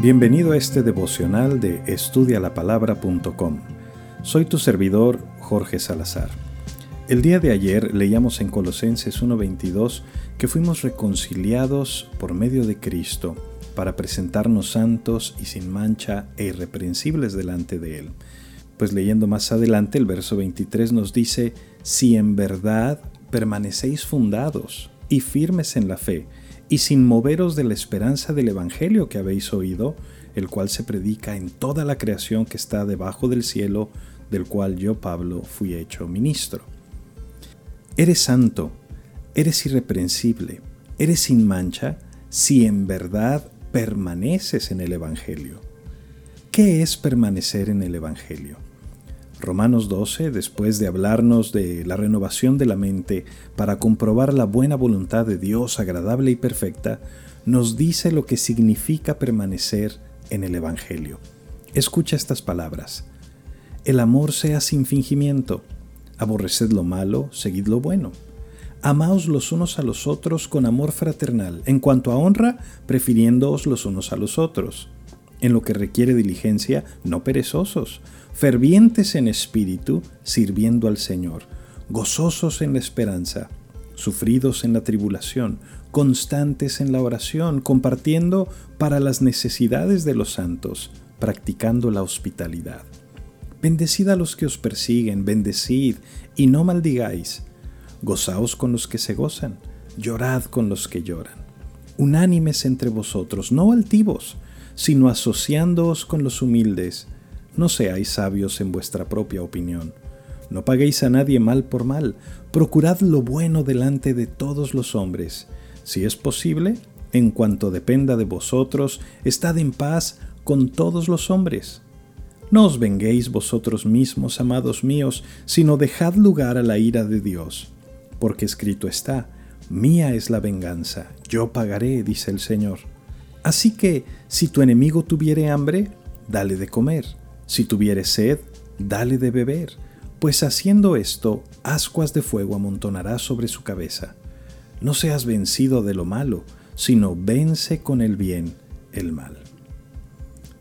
Bienvenido a este devocional de estudialapalabra.com. Soy tu servidor Jorge Salazar. El día de ayer leíamos en Colosenses 1:22 que fuimos reconciliados por medio de Cristo para presentarnos santos y sin mancha e irreprensibles delante de Él. Pues leyendo más adelante el verso 23 nos dice, si en verdad permanecéis fundados y firmes en la fe, y sin moveros de la esperanza del Evangelio que habéis oído, el cual se predica en toda la creación que está debajo del cielo, del cual yo, Pablo, fui hecho ministro. Eres santo, eres irreprensible, eres sin mancha, si en verdad permaneces en el Evangelio. ¿Qué es permanecer en el Evangelio? Romanos 12, después de hablarnos de la renovación de la mente para comprobar la buena voluntad de Dios agradable y perfecta, nos dice lo que significa permanecer en el Evangelio. Escucha estas palabras. El amor sea sin fingimiento. Aborreced lo malo, seguid lo bueno. Amaos los unos a los otros con amor fraternal, en cuanto a honra, prefiriéndoos los unos a los otros en lo que requiere diligencia, no perezosos, fervientes en espíritu, sirviendo al Señor, gozosos en la esperanza, sufridos en la tribulación, constantes en la oración, compartiendo para las necesidades de los santos, practicando la hospitalidad. Bendecid a los que os persiguen, bendecid y no maldigáis. Gozaos con los que se gozan, llorad con los que lloran. Unánimes entre vosotros, no altivos, sino asociándoos con los humildes. No seáis sabios en vuestra propia opinión. No paguéis a nadie mal por mal. Procurad lo bueno delante de todos los hombres. Si es posible, en cuanto dependa de vosotros, estad en paz con todos los hombres. No os venguéis vosotros mismos, amados míos, sino dejad lugar a la ira de Dios. Porque escrito está, Mía es la venganza, yo pagaré, dice el Señor. Así que, si tu enemigo tuviere hambre, dale de comer, si tuviere sed, dale de beber, pues haciendo esto, ascuas de fuego amontonará sobre su cabeza. No seas vencido de lo malo, sino vence con el bien el mal.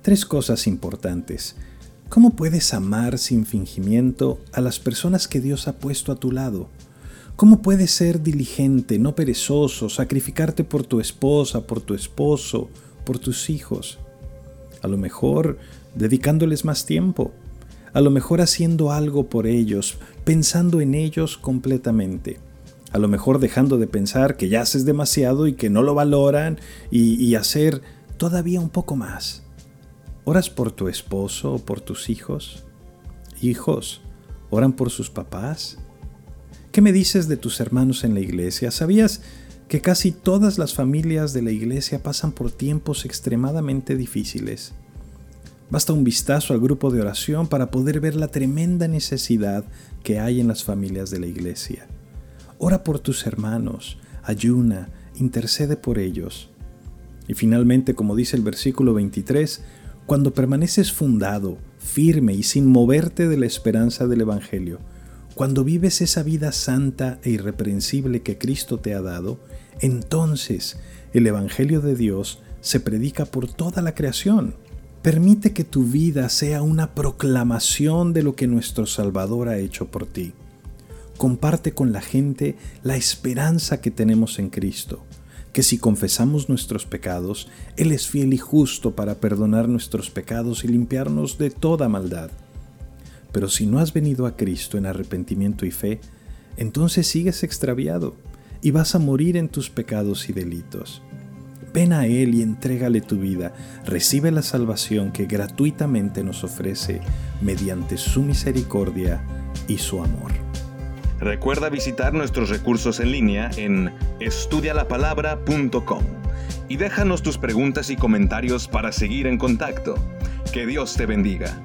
Tres cosas importantes. ¿Cómo puedes amar sin fingimiento a las personas que Dios ha puesto a tu lado? ¿Cómo puedes ser diligente, no perezoso, sacrificarte por tu esposa, por tu esposo, por tus hijos? A lo mejor dedicándoles más tiempo, a lo mejor haciendo algo por ellos, pensando en ellos completamente. A lo mejor dejando de pensar que ya haces demasiado y que no lo valoran y, hacer todavía un poco más. ¿Oras por tu esposo o por tus hijos? Hijos, ¿oran por sus papás? ¿Qué me dices de tus hermanos en la iglesia? ¿Sabías que casi todas las familias de la iglesia pasan por tiempos extremadamente difíciles? Basta un vistazo al grupo de oración para poder ver la tremenda necesidad que hay en las familias de la iglesia. Ora por tus hermanos, ayuna, intercede por ellos. Y finalmente, como dice el versículo 23, cuando permaneces fundado, firme y sin moverte de la esperanza del Evangelio, cuando vives esa vida santa e irreprensible que Cristo te ha dado, entonces el Evangelio de Dios se predica por toda la creación. Permite que tu vida sea una proclamación de lo que nuestro Salvador ha hecho por ti. Comparte con la gente la esperanza que tenemos en Cristo, que si confesamos nuestros pecados, Él es fiel y justo para perdonar nuestros pecados y limpiarnos de toda maldad. Pero si no has venido a Cristo en arrepentimiento y fe, entonces sigues extraviado y vas a morir en tus pecados y delitos. Ven a Él y entrégale tu vida. Recibe la salvación que gratuitamente nos ofrece mediante su misericordia y su amor. Recuerda visitar nuestros recursos en línea en estudialapalabra.com y déjanos tus preguntas y comentarios para seguir en contacto. Que Dios te bendiga.